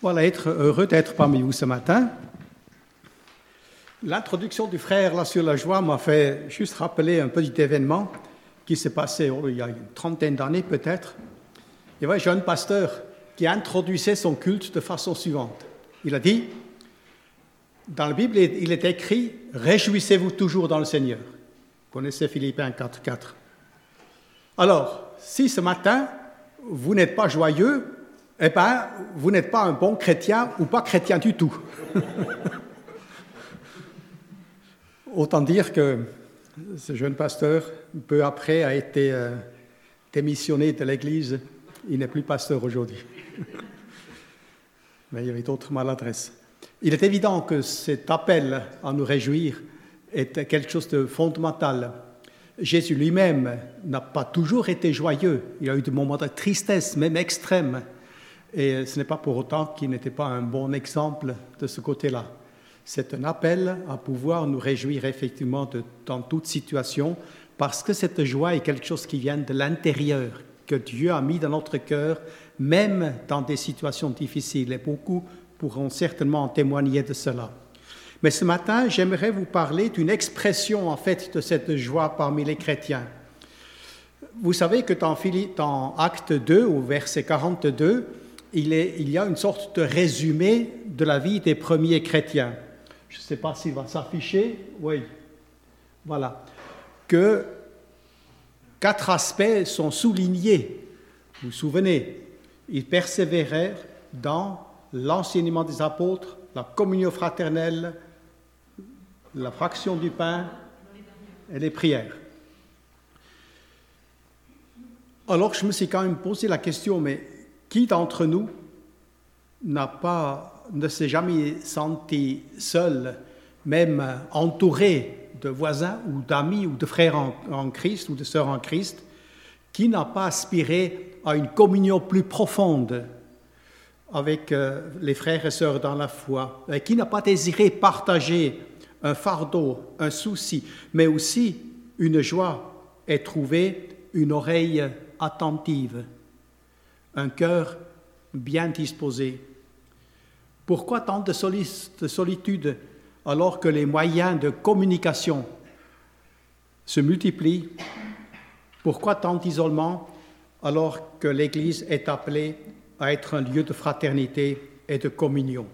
Voilà, être heureux d'être parmi vous ce matin. L'introduction du frère là sur la joie m'a fait juste rappeler un petit événement qui s'est passé oh, il y a une trentaine d'années peut-être. Il y avait un jeune pasteur qui introduisait son culte de façon suivante. Il a dit, dans la Bible, il est écrit, Réjouissez-vous toujours dans le Seigneur. Vous connaissez Philippiens 4.4. Alors, si ce matin, vous n'êtes pas joyeux, eh bien, vous n'êtes pas un bon chrétien ou pas chrétien du tout. Autant dire que ce jeune pasteur, peu après, a été euh, démissionné de l'Église. Il n'est plus pasteur aujourd'hui. Mais il y avait d'autres maladresses. Il est évident que cet appel à nous réjouir est quelque chose de fondamental. Jésus lui-même n'a pas toujours été joyeux. Il a eu des moments de tristesse, même extrêmes. Et ce n'est pas pour autant qu'il n'était pas un bon exemple de ce côté-là. C'est un appel à pouvoir nous réjouir effectivement dans toute situation, parce que cette joie est quelque chose qui vient de l'intérieur, que Dieu a mis dans notre cœur, même dans des situations difficiles. Et beaucoup pourront certainement en témoigner de cela. Mais ce matin, j'aimerais vous parler d'une expression en fait de cette joie parmi les chrétiens. Vous savez que dans, dans Acte 2, au verset 42, il, y a une sorte de résumé de la vie des premiers chrétiens. Je ne sais pas s'il va s'afficher. Oui. Voilà. Que quatre aspects sont soulignés. Vous vous souvenez? Ils persévérèrent dans l'enseignement des apôtres, la communion fraternelle, la fraction du pain et les prières. Alors je me suis quand même posé la question, mais qui d'entre nous n'a pas, ne s'est jamais senti seul, même entouré de voisins ou d'amis ou de frères en, Christ ou de sœurs en Christ, qui n'a pas aspiré à une communion plus profonde avec euh, les frères et sœurs dans la foi, et qui n'a pas désiré partager un fardeau, un souci, mais aussi une joie et trouver une oreille attentive? Un cœur bien disposé. Pourquoi tant de solitude alors que les moyens de communication se multiplient? Pourquoi tant d'isolement alors que l'Église est appelée à être un lieu de fraternité et de communion?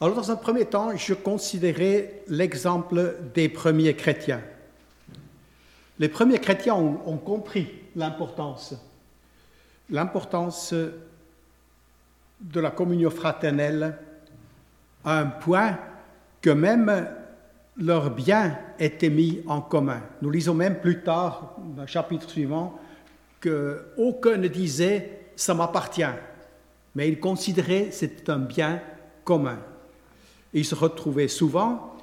Alors dans un premier temps, je considérais l'exemple des premiers chrétiens. Les premiers chrétiens ont compris l'importance l'importance de la communion fraternelle à un point que même leurs biens étaient mis en commun. Nous lisons même plus tard, dans le chapitre suivant, qu'aucun ne disait ça m'appartient, mais ils considéraient c'était un bien commun. Ils se retrouvaient souvent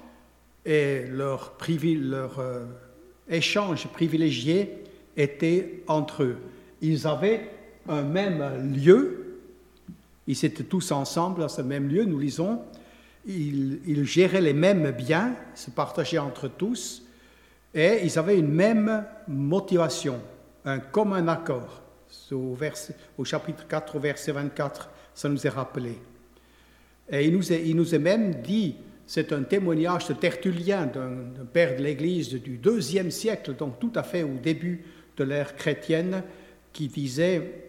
et leur, leur euh, échange privilégié était entre eux. Ils avaient un même lieu. Ils étaient tous ensemble dans ce même lieu, nous lisons. Ils, géraient les mêmes biens, se partageaient entre tous, et ils avaient une même motivation, un commun accord. Au, chapitre 4, au verset 24, ça nous est rappelé. Et il nous est, il nous est même dit, c'est un témoignage de Tertullien, d'un père de l'Église du deuxième siècle, donc tout à fait au début de l'ère chrétienne, qui disait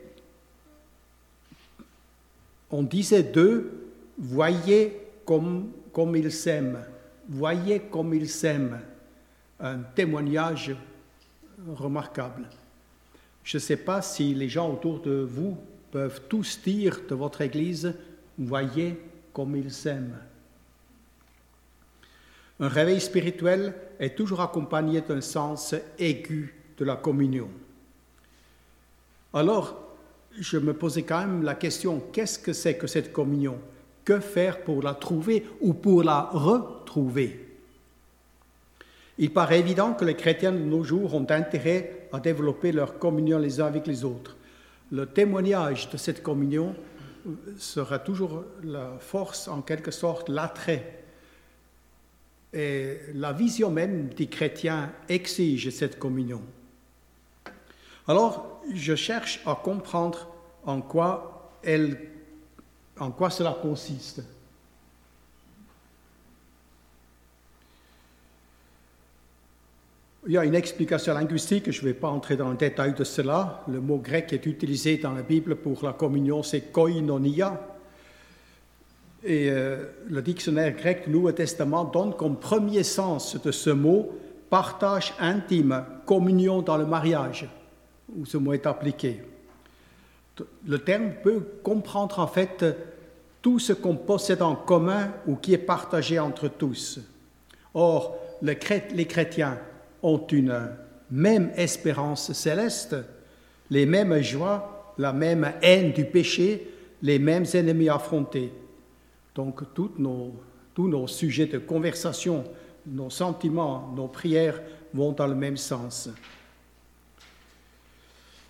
on disait d'eux, voyez comme, comme ils s'aiment, voyez comme ils s'aiment. Un témoignage remarquable. Je ne sais pas si les gens autour de vous peuvent tous dire de votre Église, voyez comme ils s'aiment. Un réveil spirituel est toujours accompagné d'un sens aigu de la communion. Alors, je me posais quand même la question, qu'est-ce que c'est que cette communion? Que faire pour la trouver ou pour la retrouver? Il paraît évident que les chrétiens de nos jours ont intérêt à développer leur communion les uns avec les autres. Le témoignage de cette communion sera toujours la force, en quelque sorte, l'attrait. Et la vision même des chrétiens exige cette communion. Alors, je cherche à comprendre en quoi cela consiste Il y a une explication linguistique, je ne vais pas entrer dans le détail de cela. Le mot grec est utilisé dans la Bible pour la communion, c'est koinonia. Et euh, le dictionnaire grec du Nouveau Testament donne comme premier sens de ce mot partage intime, communion dans le mariage, où ce mot est appliqué. Le terme peut comprendre en fait tout ce qu'on possède en commun ou qui est partagé entre tous. Or, les chrétiens ont une même espérance céleste, les mêmes joies, la même haine du péché, les mêmes ennemis affrontés. Donc tous nos sujets de conversation, nos sentiments, nos prières vont dans le même sens.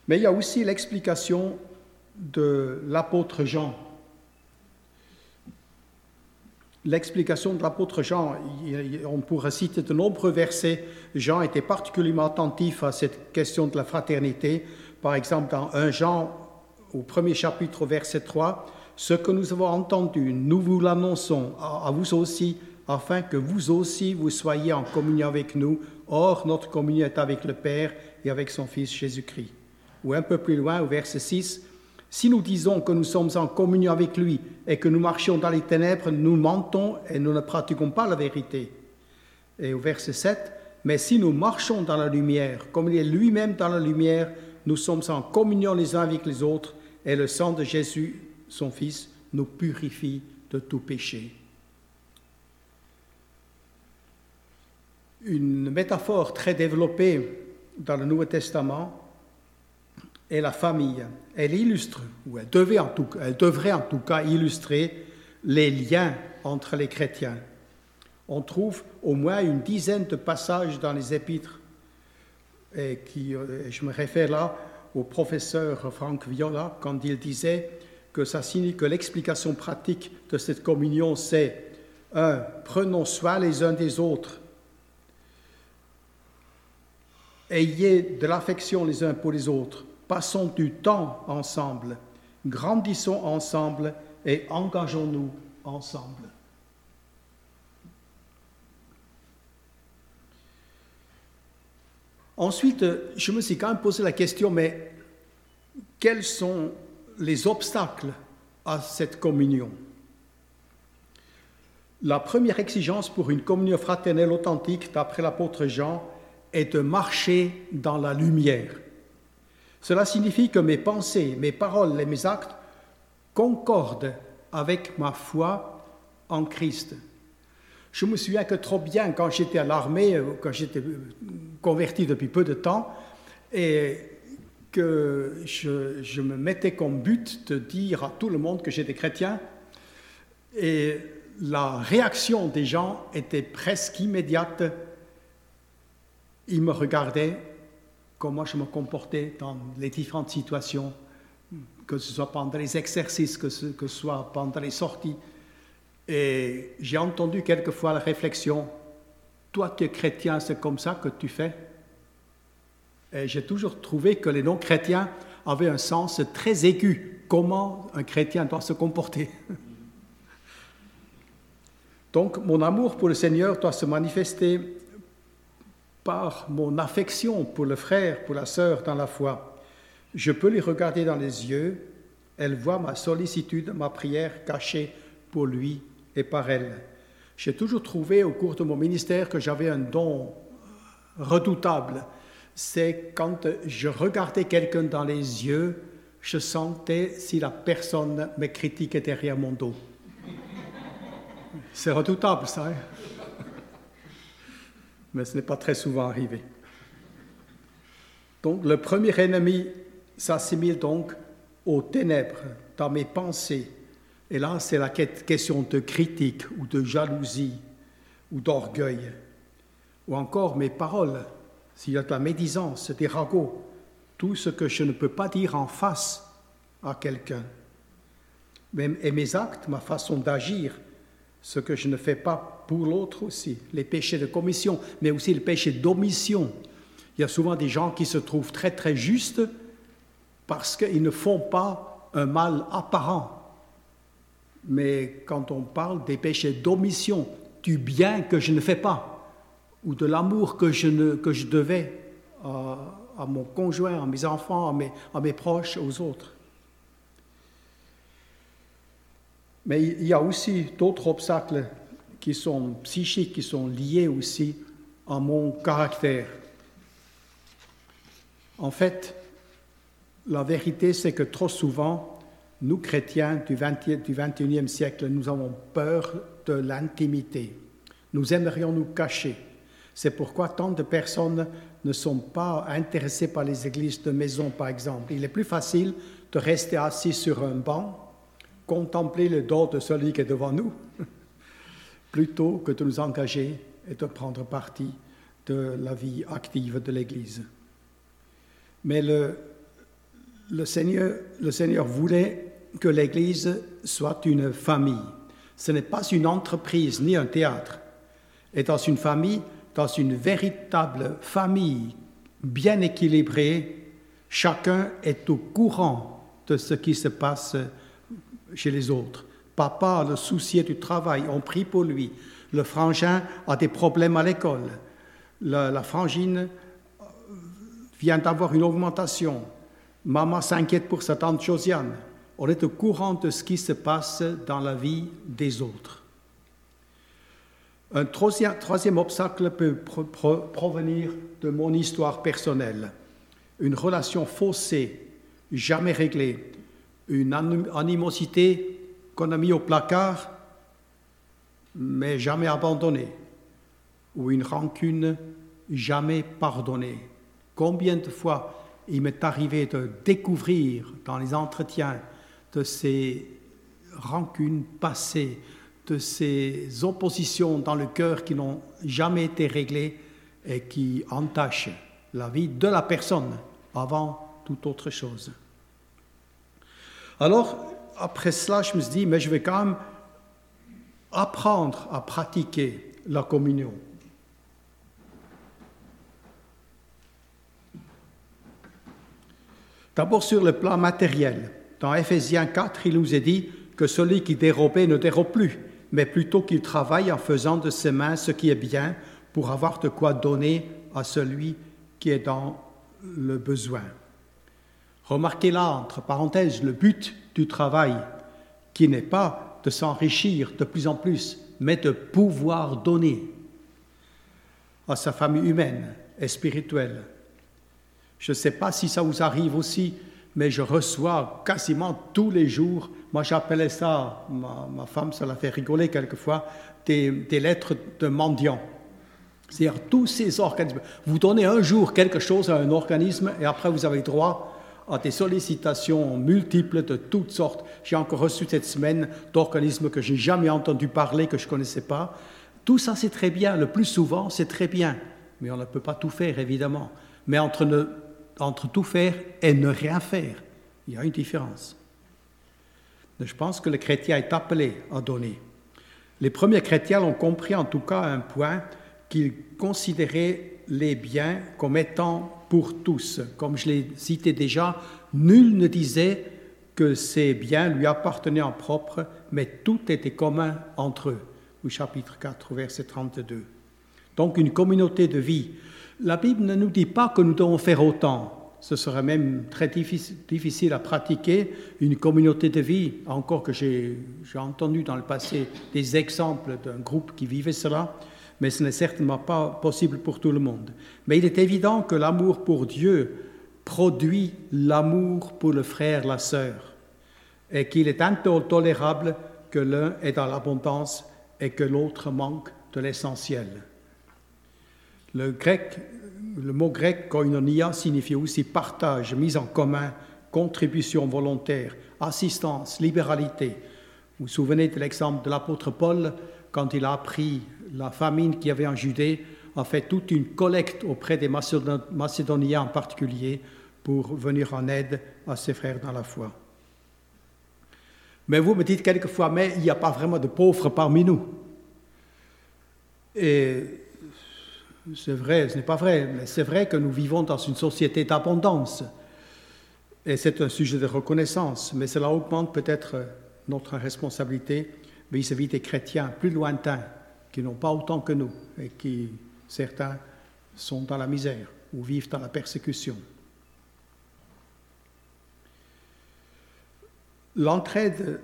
Mais il y a aussi l'explication de l'apôtre Jean l'explication de l'apôtre Jean. On pourrait citer de nombreux versets. Jean était particulièrement attentif à cette question de la fraternité. Par exemple, dans 1 Jean, au premier chapitre, verset 3, Ce que nous avons entendu, nous vous l'annonçons à vous aussi, afin que vous aussi vous soyez en communion avec nous. Or, notre communion est avec le Père et avec son Fils Jésus-Christ. Ou un peu plus loin, au verset 6, si nous disons que nous sommes en communion avec lui et que nous marchions dans les ténèbres, nous mentons et nous ne pratiquons pas la vérité. Et au verset 7, mais si nous marchons dans la lumière, comme il est lui-même dans la lumière, nous sommes en communion les uns avec les autres et le sang de Jésus, son Fils, nous purifie de tout péché. Une métaphore très développée dans le Nouveau Testament et la famille. Elle illustre, ou elle, devait en tout, elle devrait en tout cas illustrer les liens entre les chrétiens. On trouve au moins une dizaine de passages dans les épîtres, et qui, euh, je me réfère là au professeur Franck Viola quand il disait que ça signifie que l'explication pratique de cette communion, c'est un, prenons soin les uns des autres, ayez de l'affection les uns pour les autres, Passons du temps ensemble, grandissons ensemble et engageons-nous ensemble. Ensuite, je me suis quand même posé la question, mais quels sont les obstacles à cette communion? La première exigence pour une communion fraternelle authentique, d'après l'apôtre Jean, est de marcher dans la lumière. Cela signifie que mes pensées, mes paroles et mes actes concordent avec ma foi en Christ. Je me souviens que trop bien quand j'étais à l'armée, euh, quand j'étais euh, converti depuis peu de temps, et que je, je, me mettais comme but de dire à tout le monde que j'étais chrétien. Et la réaction des gens était presque immédiate. Ils me regardaient comment je me comportais dans les différentes situations, que ce soit pendant les exercices, que ce, que soit pendant les sorties. Et j'ai entendu quelquefois la réflexion, toi tu es chrétien, c'est comme ça que tu fais. Et j'ai toujours trouvé que les non-chrétiens avaient un sens très aigu, comment un chrétien doit se comporter. Donc mon amour pour le Seigneur doit se manifester par mon affection pour le frère, pour la sœur dans la foi. Je peux les regarder dans les yeux, elle voit ma sollicitude, ma prière cachée pour lui et par elle. J'ai toujours trouvé au cours de mon ministère que j'avais un don redoutable. C'est quand je regardais quelqu'un dans les yeux, je sentais si la personne me critiquait derrière mon dos. C'est redoutable ça. Hein? Mais ce n'est pas très souvent arrivé. Donc le premier ennemi s'assimile donc aux ténèbres dans mes pensées. Et là, c'est la question de critique ou de jalousie ou d'orgueil. Ou encore mes paroles, s'il y a de la médisance, des ragots, tout ce que je ne peux pas dire en face à quelqu'un. Et mes actes, ma façon d'agir, ce que je ne fais pas pour l'autre aussi, les péchés de commission, mais aussi les péchés d'omission. Il y a souvent des gens qui se trouvent très très justes parce qu'ils ne font pas un mal apparent. Mais quand on parle des péchés d'omission, du bien que je ne fais pas, ou de l'amour que je, devais à, à, mon conjoint, à mes enfants, à mes, à mes proches, aux autres. Mais il y a aussi d'autres obstacles qui sont psychiques, qui sont liés aussi à mon caractère. En fait, la vérité, c'est que trop souvent, nous, chrétiens du, 20, du 21e siècle, nous avons peur de l'intimité. Nous aimerions nous cacher. C'est pourquoi tant de personnes ne sont pas intéressées par les églises de maison, par exemple. Il est plus facile de rester assis sur un banc, contempler le dos de celui qui est devant nous, plutôt que de nous engager et de prendre parti de la vie active de l'Église. Mais le, Seigneur, Seigneur voulait que l'Église soit une famille. Ce n'est pas une entreprise ni un théâtre. Et dans une famille, dans une véritable famille bien équilibrée, chacun est au courant de ce qui se passe chez les autres. Papa a le souci du travail, on prie pour lui. Le frangin a des problèmes à l'école. La, frangine vient d'avoir une augmentation. Maman s'inquiète pour sa tante Josiane. On est au courant de ce qui se passe dans la vie des autres. Un troisième, obstacle peut pro, pro, provenir de mon histoire personnelle. Une relation faussée, jamais réglée, une animosité qu'on a mis au placard, mais jamais abandonnée, ou une rancune jamais pardonnée. Combien de fois il m'est arrivé de découvrir dans les entretiens de ces rancunes passées, de ces oppositions dans le cœur qui n'ont jamais été réglées et qui entachent la vie de la personne avant toute autre chose. Alors, après cela, je me suis dit, mais je vais quand même apprendre à pratiquer la communion. D'abord sur le plan matériel. Dans Ephésiens 4, il nous est dit que celui qui dérobait ne dérobe plus, mais plutôt qu'il travaille en faisant de ses mains ce qui est bien pour avoir de quoi donner à celui qui est dans le besoin. Remarquez là, entre parenthèses, le but du travail, qui n'est pas de s'enrichir de plus en plus, mais de pouvoir donner à sa famille humaine et spirituelle. Je ne sais pas si ça vous arrive aussi, mais je reçois quasiment tous les jours, moi j'appelais ça, ma, ma, femme, ça l'a fait rigoler quelquefois, des, des lettres de mendiants. C'est-à-dire tous ces organismes. Vous donnez un jour quelque chose à un organisme et après vous avez droit à des sollicitations multiples de toutes sortes. J'ai encore reçu cette semaine d'organismes que je n'ai jamais entendu parler, que je ne connaissais pas. Tout ça, c'est très bien. Le plus souvent, c'est très bien. Mais on ne peut pas tout faire, évidemment. Mais entre, entre tout faire et ne rien faire, il y a une différence. Je pense que le chrétien est appelé à donner. Les premiers chrétiens ont compris en tout cas un point qu'ils considéraient les biens comme étant pour tous. Comme je l'ai cité déjà, nul ne disait que ces biens lui appartenaient en propre, mais tout était commun entre eux. Au chapitre 4, verset 32. Donc une communauté de vie. La Bible ne nous dit pas que nous devons faire autant. Ce serait même très difficile à pratiquer une communauté de vie, encore que j'ai entendu dans le passé des exemples d'un groupe qui vivait cela mais ce n'est certainement pas possible pour tout le monde. Mais il est évident que l'amour pour Dieu produit l'amour pour le frère, la sœur, et qu'il est intolérable que l'un est dans l'abondance et que l'autre manque de l'essentiel. Le, grec, le mot grec koinonia signifie aussi partage, mise en commun, contribution volontaire, assistance, libéralité. Vous vous souvenez de l'exemple de l'apôtre Paul quand il a appris la famine qu'il y avait en Judée, a fait toute une collecte auprès des Macédoniens en particulier pour venir en aide à ses frères dans la foi. Mais vous me dites quelquefois, mais il n'y a pas vraiment de pauvres parmi nous. Et c'est vrai, ce n'est pas vrai, mais c'est vrai que nous vivons dans une société d'abondance. Et c'est un sujet de reconnaissance, mais cela augmente peut-être notre responsabilité vis-à-vis des chrétiens plus lointains, qui n'ont pas autant que nous, et qui, certains, sont dans la misère ou vivent dans la persécution. L'entraide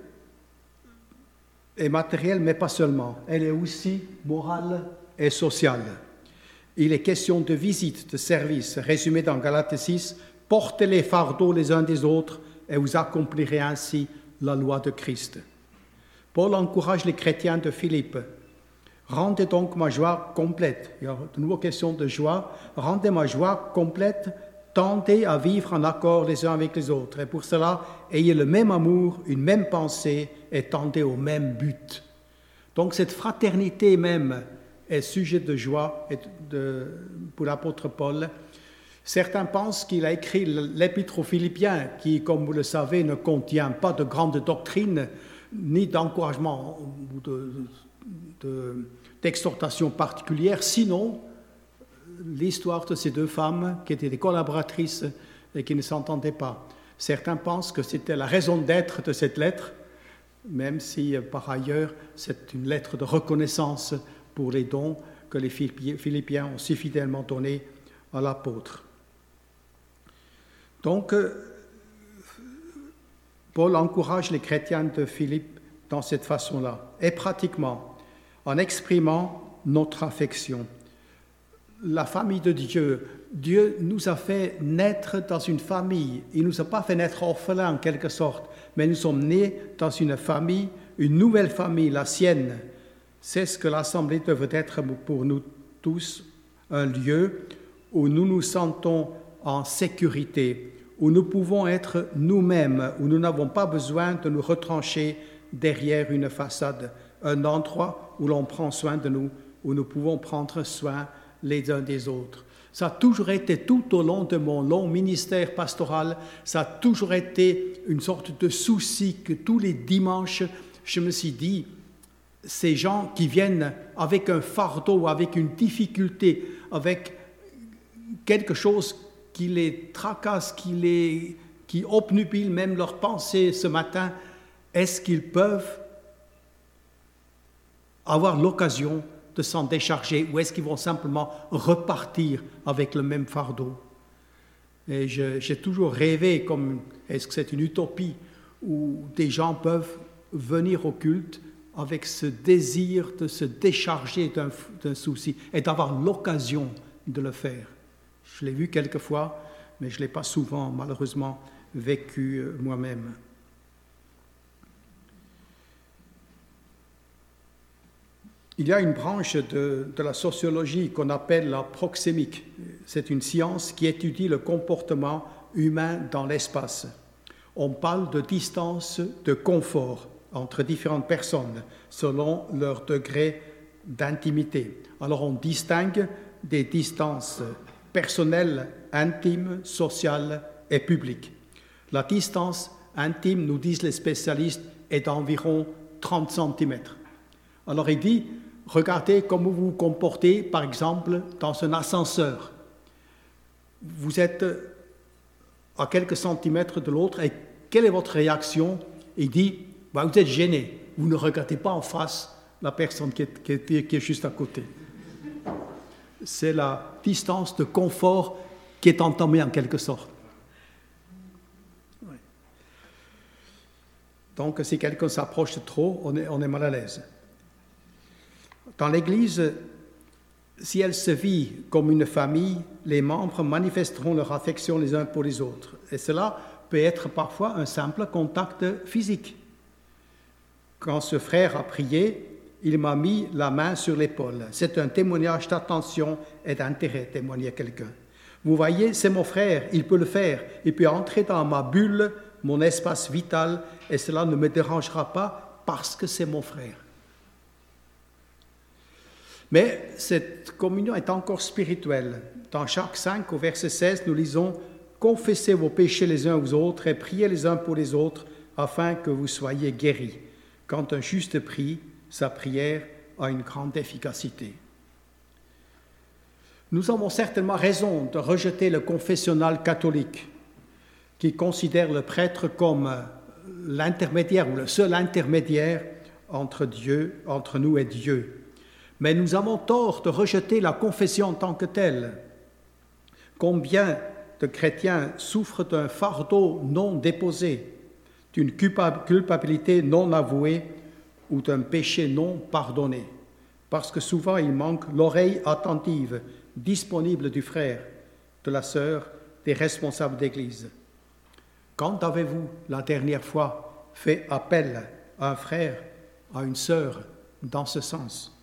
est matérielle, mais pas seulement. Elle est aussi morale et sociale. Il est question de visite, de service, résumé dans Galates 6, portez les fardeaux les uns des autres et vous accomplirez ainsi la loi de Christ. Paul encourage les chrétiens de Philippe. Rendez donc ma joie complète. Il y a de nouveau question de joie. Rendez ma joie complète. Tendez à vivre en accord les uns avec les autres. Et pour cela, ayez le même amour, une même pensée et tendez au même but. Donc cette fraternité même est sujet de joie pour l'apôtre Paul. Certains pensent qu'il a écrit l'épître aux Philippiens, qui, comme vous le savez, ne contient pas de grande doctrine, ni d'encouragement ou d'exhortation particulière, sinon l'histoire de ces deux femmes qui étaient des collaboratrices et qui ne s'entendaient pas. Certains pensent que c'était la raison d'être de cette lettre, même si par ailleurs c'est une lettre de reconnaissance pour les dons que les Philippiens ont si fidèlement donnés à l'apôtre. Donc, euh, Paul encourage les chrétiens de Philippe dans cette façon-là, et pratiquement, en exprimant notre affection. La famille de Dieu, Dieu nous a fait naître dans une famille. Il ne nous a pas fait naître orphelins en quelque sorte, mais nous sommes nés dans une famille, une nouvelle famille, la sienne. C'est ce que l'Assemblée devrait être pour nous tous, un lieu où nous nous sentons en sécurité, où nous pouvons être nous-mêmes, où nous n'avons pas besoin de nous retrancher derrière une façade, un endroit où l'on prend soin de nous, où nous pouvons prendre soin les uns des autres. Ça a toujours été tout au long de mon long ministère pastoral, ça a toujours été une sorte de souci que tous les dimanches, je me suis dit, ces gens qui viennent avec un fardeau, avec une difficulté, avec quelque chose qui les tracasse, qui, les, même leurs pensées ce matin, est-ce qu'ils peuvent avoir l'occasion de s'en décharger ou est-ce qu'ils vont simplement repartir avec le même fardeau? Et j'ai toujours rêvé, comme est-ce que c'est une utopie, où des gens peuvent venir au culte avec ce désir de se décharger d'un souci et d'avoir l'occasion de le faire? Je l'ai vu quelquefois, mais je ne l'ai pas souvent, malheureusement, vécu euh, moi-même. Il y a une branche de, de la sociologie qu'on appelle la proxémique. C'est une science qui étudie le comportement humain dans l'espace. On parle de distance de confort entre différentes personnes selon leur degré d'intimité. Alors on distingue des distances personnelle, intime, sociale et publique. La distance intime, nous disent les spécialistes, est d'environ 30 cm. Alors il dit, regardez comment vous vous comportez, par exemple, dans un ascenseur. Vous êtes à quelques centimètres de l'autre et quelle est votre réaction? Il dit, bah, vous êtes gêné, vous ne regardez pas en face la personne qui est, qui est juste à côté c'est la distance de confort qui est entamée en quelque sorte. Donc si quelqu'un s'approche trop, on est, on est mal à l'aise. Dans l'Église, si elle se vit comme une famille, les membres manifesteront leur affection les uns pour les autres. Et cela peut être parfois un simple contact physique. Quand ce frère a prié, il m'a mis la main sur l'épaule. C'est un témoignage d'attention et d'intérêt, témoigner quelqu'un. Vous voyez, c'est mon frère, il peut le faire. Il peut entrer dans ma bulle, mon espace vital, et cela ne me dérangera pas parce que c'est mon frère. Mais cette communion est encore spirituelle. Dans chaque 5 au verset 16, nous lisons Confessez vos péchés les uns aux autres et priez les uns pour les autres afin que vous soyez guéris. Quand un juste prie, sa prière a une grande efficacité. Nous avons certainement raison de rejeter le confessionnal catholique qui considère le prêtre comme l'intermédiaire ou le seul intermédiaire entre nous et Dieu. Mais nous avons tort de rejeter la confession en tant que telle. Combien de chrétiens souffrent d'un fardeau non déposé, d'une culpabilité non avouée ou d'un péché non pardonné, parce que souvent il manque l'oreille attentive, disponible du frère, de la sœur, des responsables d'Église. Quand avez-vous la dernière fois fait appel à un frère, à une sœur, dans ce sens?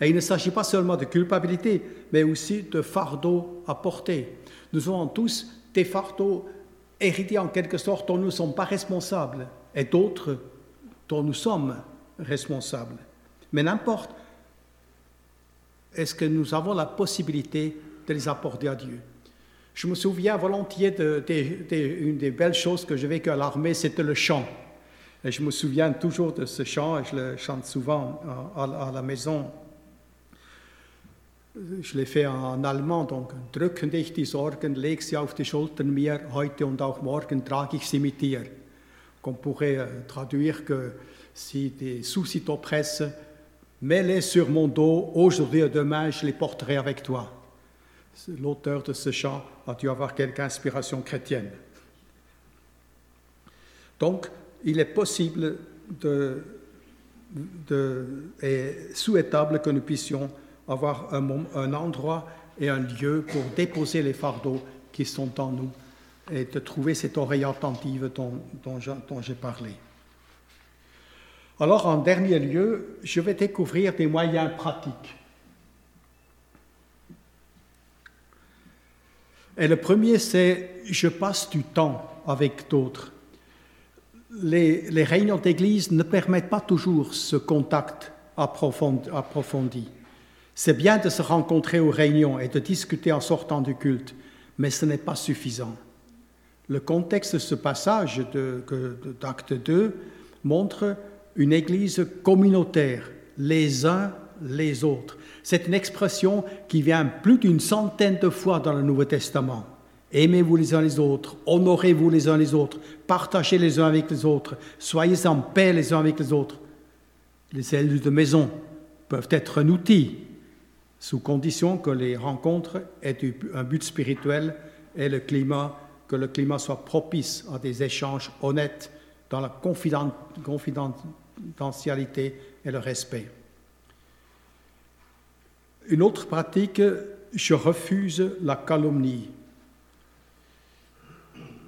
Et il ne s'agit pas seulement de culpabilité, mais aussi de fardeau à porter. Nous avons tous des fardeaux hérités en quelque sorte dont nous ne sommes pas responsables, et d'autres dont nous sommes responsables. Mais n'importe, est-ce que nous avons la possibilité de les apporter à Dieu? Je me souviens volontiers d'une des belles choses que j'ai vécues à l'armée, c'était le chant. Et je me souviens toujours de ce chant, et je le chante souvent à, la maison. Je l'ai fait en allemand, donc drücken dich die Sorgen, leg sie auf die Schultern mir, heute und auch morgen trage ich sie mit dir. Qu'on pourrait euh, traduire que si des soucis t'oppressent, mets-les sur mon dos, aujourd'hui et demain, je les porterai avec toi. L'auteur de ce chant a dû avoir quelque inspiration chrétienne. Donc, il est possible de, et souhaitable que nous puissions avoir un, endroit et un lieu pour déposer les fardeaux qui sont en nous et de trouver cette oreille attentive dont, dont j'ai parlé. Alors, en dernier lieu, je vais découvrir des moyens pratiques. Et le premier, c'est je passe du temps avec d'autres. Les, les réunions d'église ne permettent pas toujours ce contact approfondi. C'est bien de se rencontrer aux réunions et de discuter en sortant du culte, mais ce n'est pas suffisant. Le contexte de ce passage d'acte 2 montre une église communautaire, les uns les autres. C'est une expression qui vient plus d'une centaine de fois dans le Nouveau Testament. Aimez-vous les uns les autres, honorez-vous les uns les autres, partagez les uns avec les autres, soyez en paix les uns avec les autres. Les élus de maison peuvent être un outil, sous condition que les rencontres aient un but spirituel et le climat, que le climat soit propice à des échanges honnêtes dans la confidentialité et le respect. Une autre pratique, je refuse la calomnie.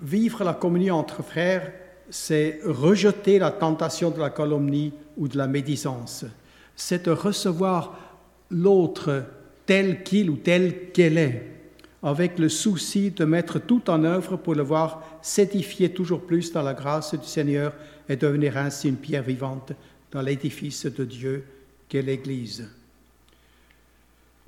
Vivre la communion entre frères, c'est rejeter la tentation de la calomnie ou de la médisance. C'est de recevoir l'autre tel qu'il ou tel qu'elle est, avec le souci de mettre tout en œuvre pour le voir s'édifier toujours plus dans la grâce du Seigneur et devenir ainsi une pierre vivante dans l'édifice de Dieu qu'est l'Église.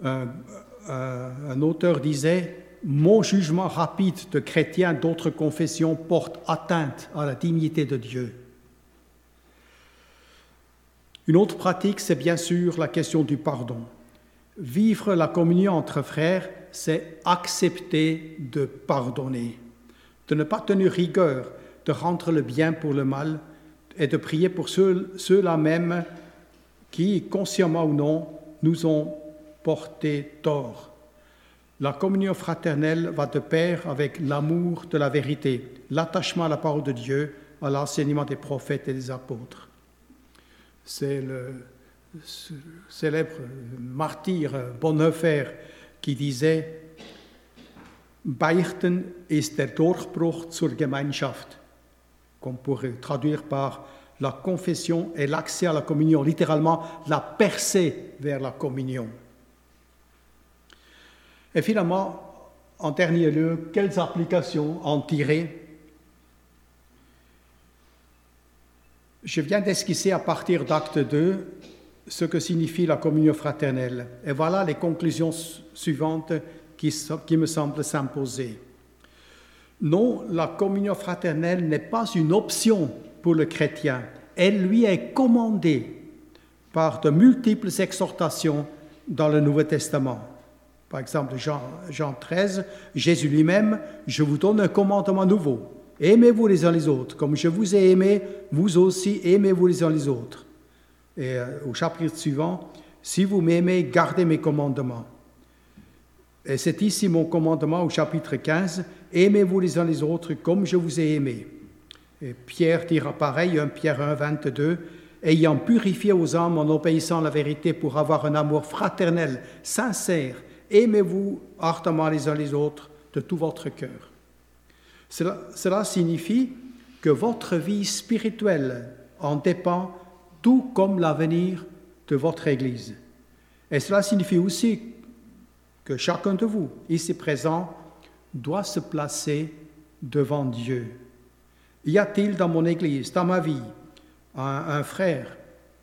Un, auteur disait, Mon jugement rapide de chrétiens d'autres confessions porte atteinte à la dignité de Dieu. Une autre pratique, c'est bien sûr la question du pardon. Vivre la communion entre frères, c'est accepter de pardonner, de ne pas tenir rigueur, de rendre le bien pour le mal et de prier pour ceux-là même qui, consciemment ou non, nous ont porté tort. La communion fraternelle va de pair avec l'amour de la vérité, l'attachement à la parole de Dieu, à l'enseignement des prophètes et des apôtres. C'est le célèbre martyr Bonhoeffer qui disait Beichten ist der Durchbruch zur Gemeinschaft, qu'on pourrait traduire par la confession et l'accès à la communion, littéralement la percée vers la communion. Et finalement, en dernier lieu, quelles applications en tirer? Je viens d'esquisser à partir d'acte 2 ce que signifie la communion fraternelle. Et voilà les conclusions suivantes qui, me semblent s'imposer. Non, la communion fraternelle n'est pas une option pour le chrétien. Elle lui est commandée par de multiples exhortations dans le Nouveau Testament. Par exemple, Jean, Jean 13, Jésus lui-même, je vous donne un commandement nouveau. Aimez-vous les uns les autres. Comme je vous ai aimé, vous aussi aimez-vous les uns les autres. Et euh, au chapitre suivant, si vous m'aimez, gardez mes commandements. Et c'est ici mon commandement au chapitre 15, aimez-vous les uns les autres comme je vous ai aimé. Et Pierre dira pareil, 1 Pierre 1, 22, ayant purifié aux âmes en obéissant à la vérité pour avoir un amour fraternel, sincère, aimez-vous ardemment les uns les autres de tout votre cœur. Cela signifie que votre vie spirituelle en dépend, tout comme l'avenir de votre Église. Et cela signifie aussi que chacun de vous, ici présent, doit se placer devant Dieu. Y a-t-il dans mon Église, dans ma vie, un, frère,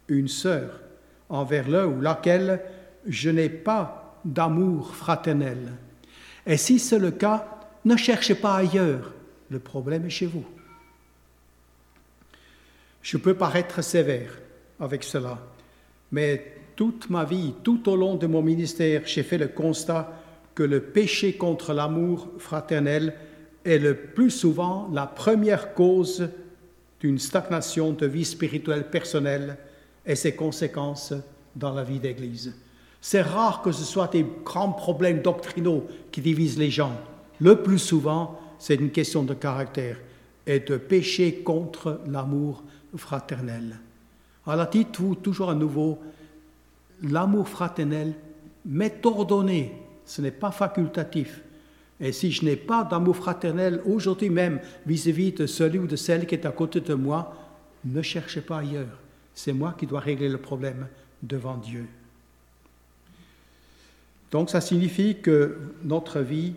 une sœur, envers l'un ou laquelle je n'ai pas d'amour fraternel? Et si c'est le cas, ne cherchez pas ailleurs, le problème est chez vous. Je peux paraître sévère avec cela, mais toute ma vie, tout au long de mon ministère, j'ai fait le constat que le péché contre l'amour fraternel est le plus souvent la première cause d'une stagnation de vie spirituelle personnelle et ses conséquences dans la vie d'Église. C'est rare que ce soit des grands problèmes doctrinaux qui divisent les gens. Le plus souvent, c'est une question de caractère et de péché contre l'amour fraternel. Alors dites-vous toujours à nouveau, l'amour fraternel m'est ordonné, ce n'est pas facultatif. Et si je n'ai pas d'amour fraternel aujourd'hui même vis-à-vis de celui ou de celle qui est à côté de moi, ne cherchez pas ailleurs. C'est moi qui dois régler le problème devant Dieu. Donc ça signifie que notre vie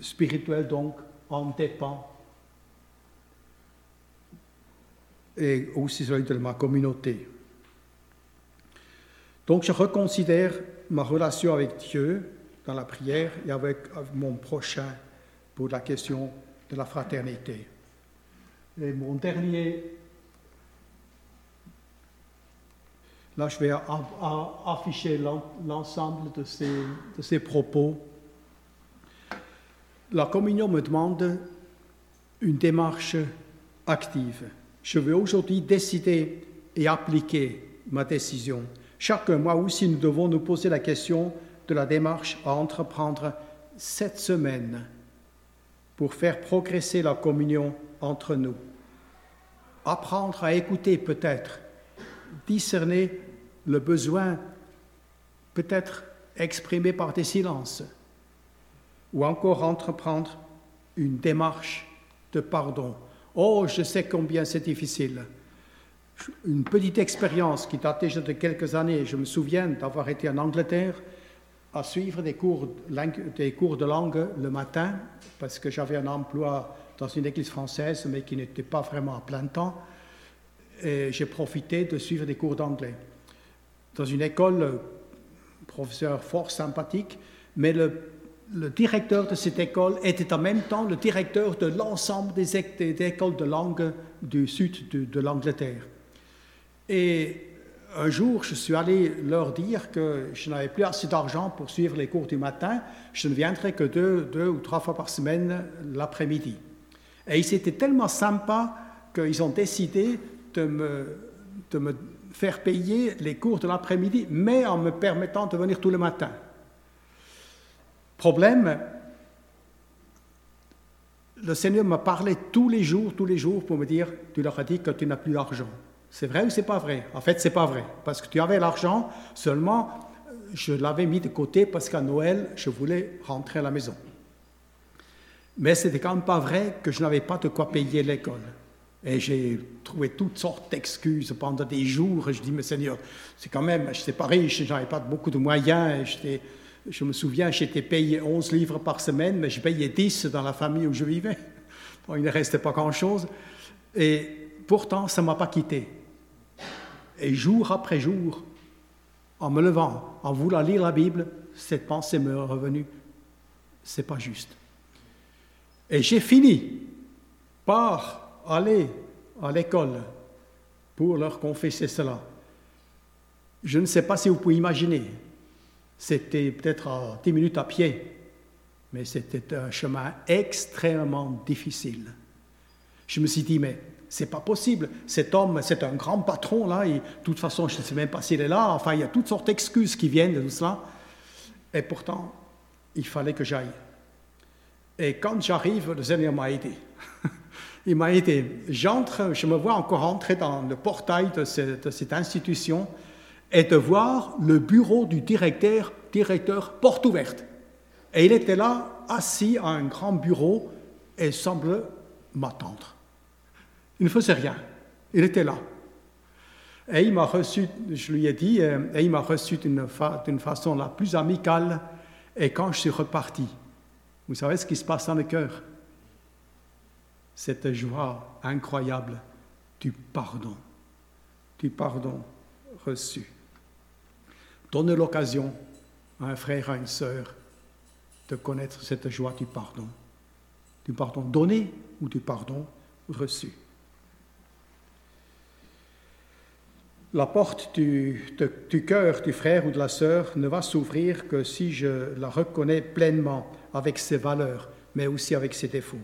spirituelle donc en dépend et aussi celui de ma communauté. Donc je reconsidère ma relation avec Dieu dans la prière et avec mon prochain pour la question de la fraternité. Et mon dernier, là je vais afficher l'ensemble de ces, propos. La communion me demande une démarche active. Je veux aujourd'hui décider et appliquer ma décision. Chaque mois aussi, nous devons nous poser la question de la démarche à entreprendre cette semaine pour faire progresser la communion entre nous. Apprendre à écouter peut-être, discerner le besoin peut-être exprimé par des silences, ou encore entreprendre une démarche de pardon. Oh, je sais combien c'est difficile. Une petite expérience qui date déjà de quelques années. Je me souviens d'avoir été en Angleterre à suivre des cours, des cours de langue le matin, parce que j'avais un emploi dans une église française, mais qui n'était pas vraiment à plein temps. Et j'ai profité de suivre des cours d'anglais. Dans une école, professeur fort sympathique, mais le, le, directeur de cette école était en même temps le directeur de l'ensemble des, écoles de langue du sud de, l'Angleterre. Et un jour, je suis allé leur dire que je n'avais plus assez d'argent pour suivre les cours du matin, je ne viendrais que deux, deux ou trois fois par semaine l'après-midi. Et ils étaient tellement sympas qu'ils ont décidé de me, de me faire payer les cours de l'après-midi, mais en me permettant de venir tous les matins. Problème, le Seigneur m'a parlé tous les jours, tous les jours pour me dire, tu leur as dit que tu n'as plus d'argent. C'est vrai ou c'est pas vrai? En fait, c'est pas vrai. Parce que tu avais l'argent, seulement je l'avais mis de côté parce qu'à Noël, je voulais rentrer à la maison. Mais c'était quand même pas vrai que je n'avais pas de quoi payer l'école. Et j'ai trouvé toutes sortes d'excuses pendant des jours. je dis, mais Seigneur, c'est quand même, je n'étais pas riche, je n'avais pas beaucoup de moyens. Je me souviens, j'étais payé 11 livres par semaine, mais je payais 10 dans la famille où je vivais. il ne restait pas grand-chose. Et pourtant, ça ne m'a pas quitté. Et jour après jour, en me levant, en voulant lire la Bible, cette pensée me revenue. C'est pas juste. Et j'ai fini par aller à l'école pour leur confesser cela. Je ne sais pas si vous pouvez imaginer. C'était peut-être à 10 minutes à pied, mais c'était un chemin extrêmement difficile. Je me suis dit, mais c'est pas possible. Cet homme, c'est un grand patron, là, et de toute façon, je ne sais même pas s'il est là. Enfin, il y a toutes sortes d'excuses qui viennent de tout cela. Et pourtant, il fallait que j'aille. Et quand j'arrive, le Seigneur m'a aidé. il m'a aidé. J'entre, je me vois encore entrer dans le portail de cette, institution et de voir le bureau du directeur, directeur porte ouverte. Et il était là, assis à un grand bureau, et semble m'attendre. Il ne faisait rien. Il était là. Et il m'a reçu, je lui ai dit, et il m'a reçu d'une fa façon la plus amicale. Et quand je suis reparti, vous savez ce qui se passe dans le cœur? Cette joie incroyable du pardon, du pardon reçu. Donne l'occasion à un frère, à une sœur, de connaître cette joie du pardon, du pardon donné ou du pardon reçu. La porte du, du cœur du frère ou de la sœur ne va s'ouvrir que si je la reconnais pleinement avec ses valeurs, mais aussi avec ses défauts.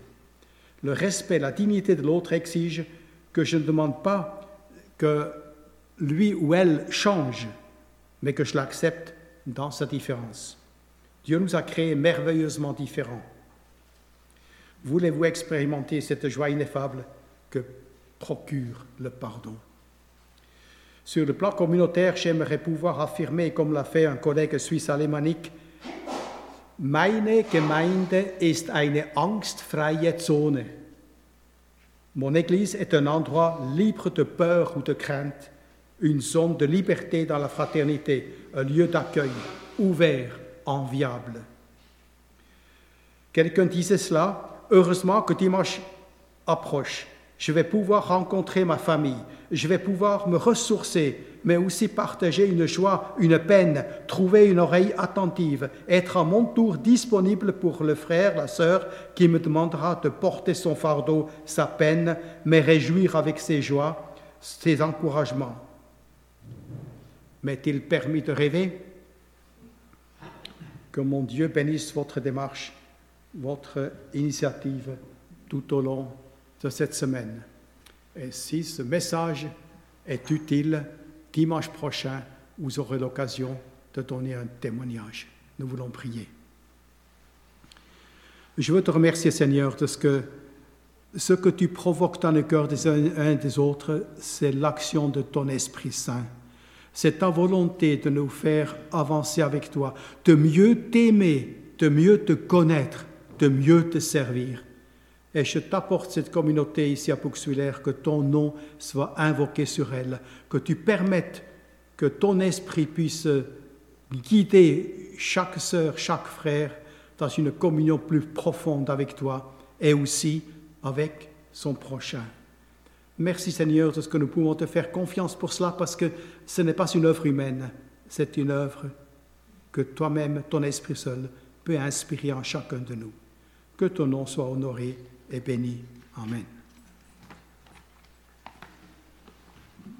Le respect, la dignité de l'autre exige que je ne demande pas que lui ou elle change, mais que je l'accepte dans sa différence. Dieu nous a créés merveilleusement différents. Voulez-vous expérimenter cette joie ineffable que procure le pardon? Sur le plan communautaire, j'aimerais pouvoir affirmer, comme l'a fait un collègue suisse alémanique, Meine Gemeinde ist eine angstfreie Zone. Mon Église est un endroit libre de peur ou de crainte, une zone de liberté dans la fraternité, un lieu d'accueil ouvert, enviable. Quelqu'un disait cela, heureusement que dimanche approche je vais pouvoir rencontrer ma famille, je vais pouvoir me ressourcer, mais aussi partager une joie, une peine, trouver une oreille attentive, être à mon tour disponible pour le frère, la sœur qui me demandera de porter son fardeau, sa peine, mais réjouir avec ses joies, ses encouragements. M'est-il permis de rêver? Que mon Dieu bénisse votre démarche, votre initiative tout au long de cette semaine. Et si ce message est utile, dimanche prochain, vous aurez l'occasion de donner un témoignage. Nous voulons prier. Je veux te remercier, Seigneur, de ce que ce que tu provoques dans le cœur des uns et des autres, c'est l'action de ton Esprit Saint. C'est ta volonté de nous faire avancer avec toi, de mieux t'aimer, de mieux te connaître, de mieux te servir. Et je t'apporte cette communauté ici à Pouxwiller, que ton nom soit invoqué sur elle, que tu permettes que ton esprit puisse guider chaque sœur, chaque frère dans une communion plus profonde avec toi et aussi avec son prochain. Merci Seigneur de ce que nous pouvons te faire confiance pour cela parce que ce n'est pas une œuvre humaine, c'est une œuvre que toi-même, ton Esprit seul, peut inspirer en chacun de nous. Que ton nom soit honoré et béni. Amen.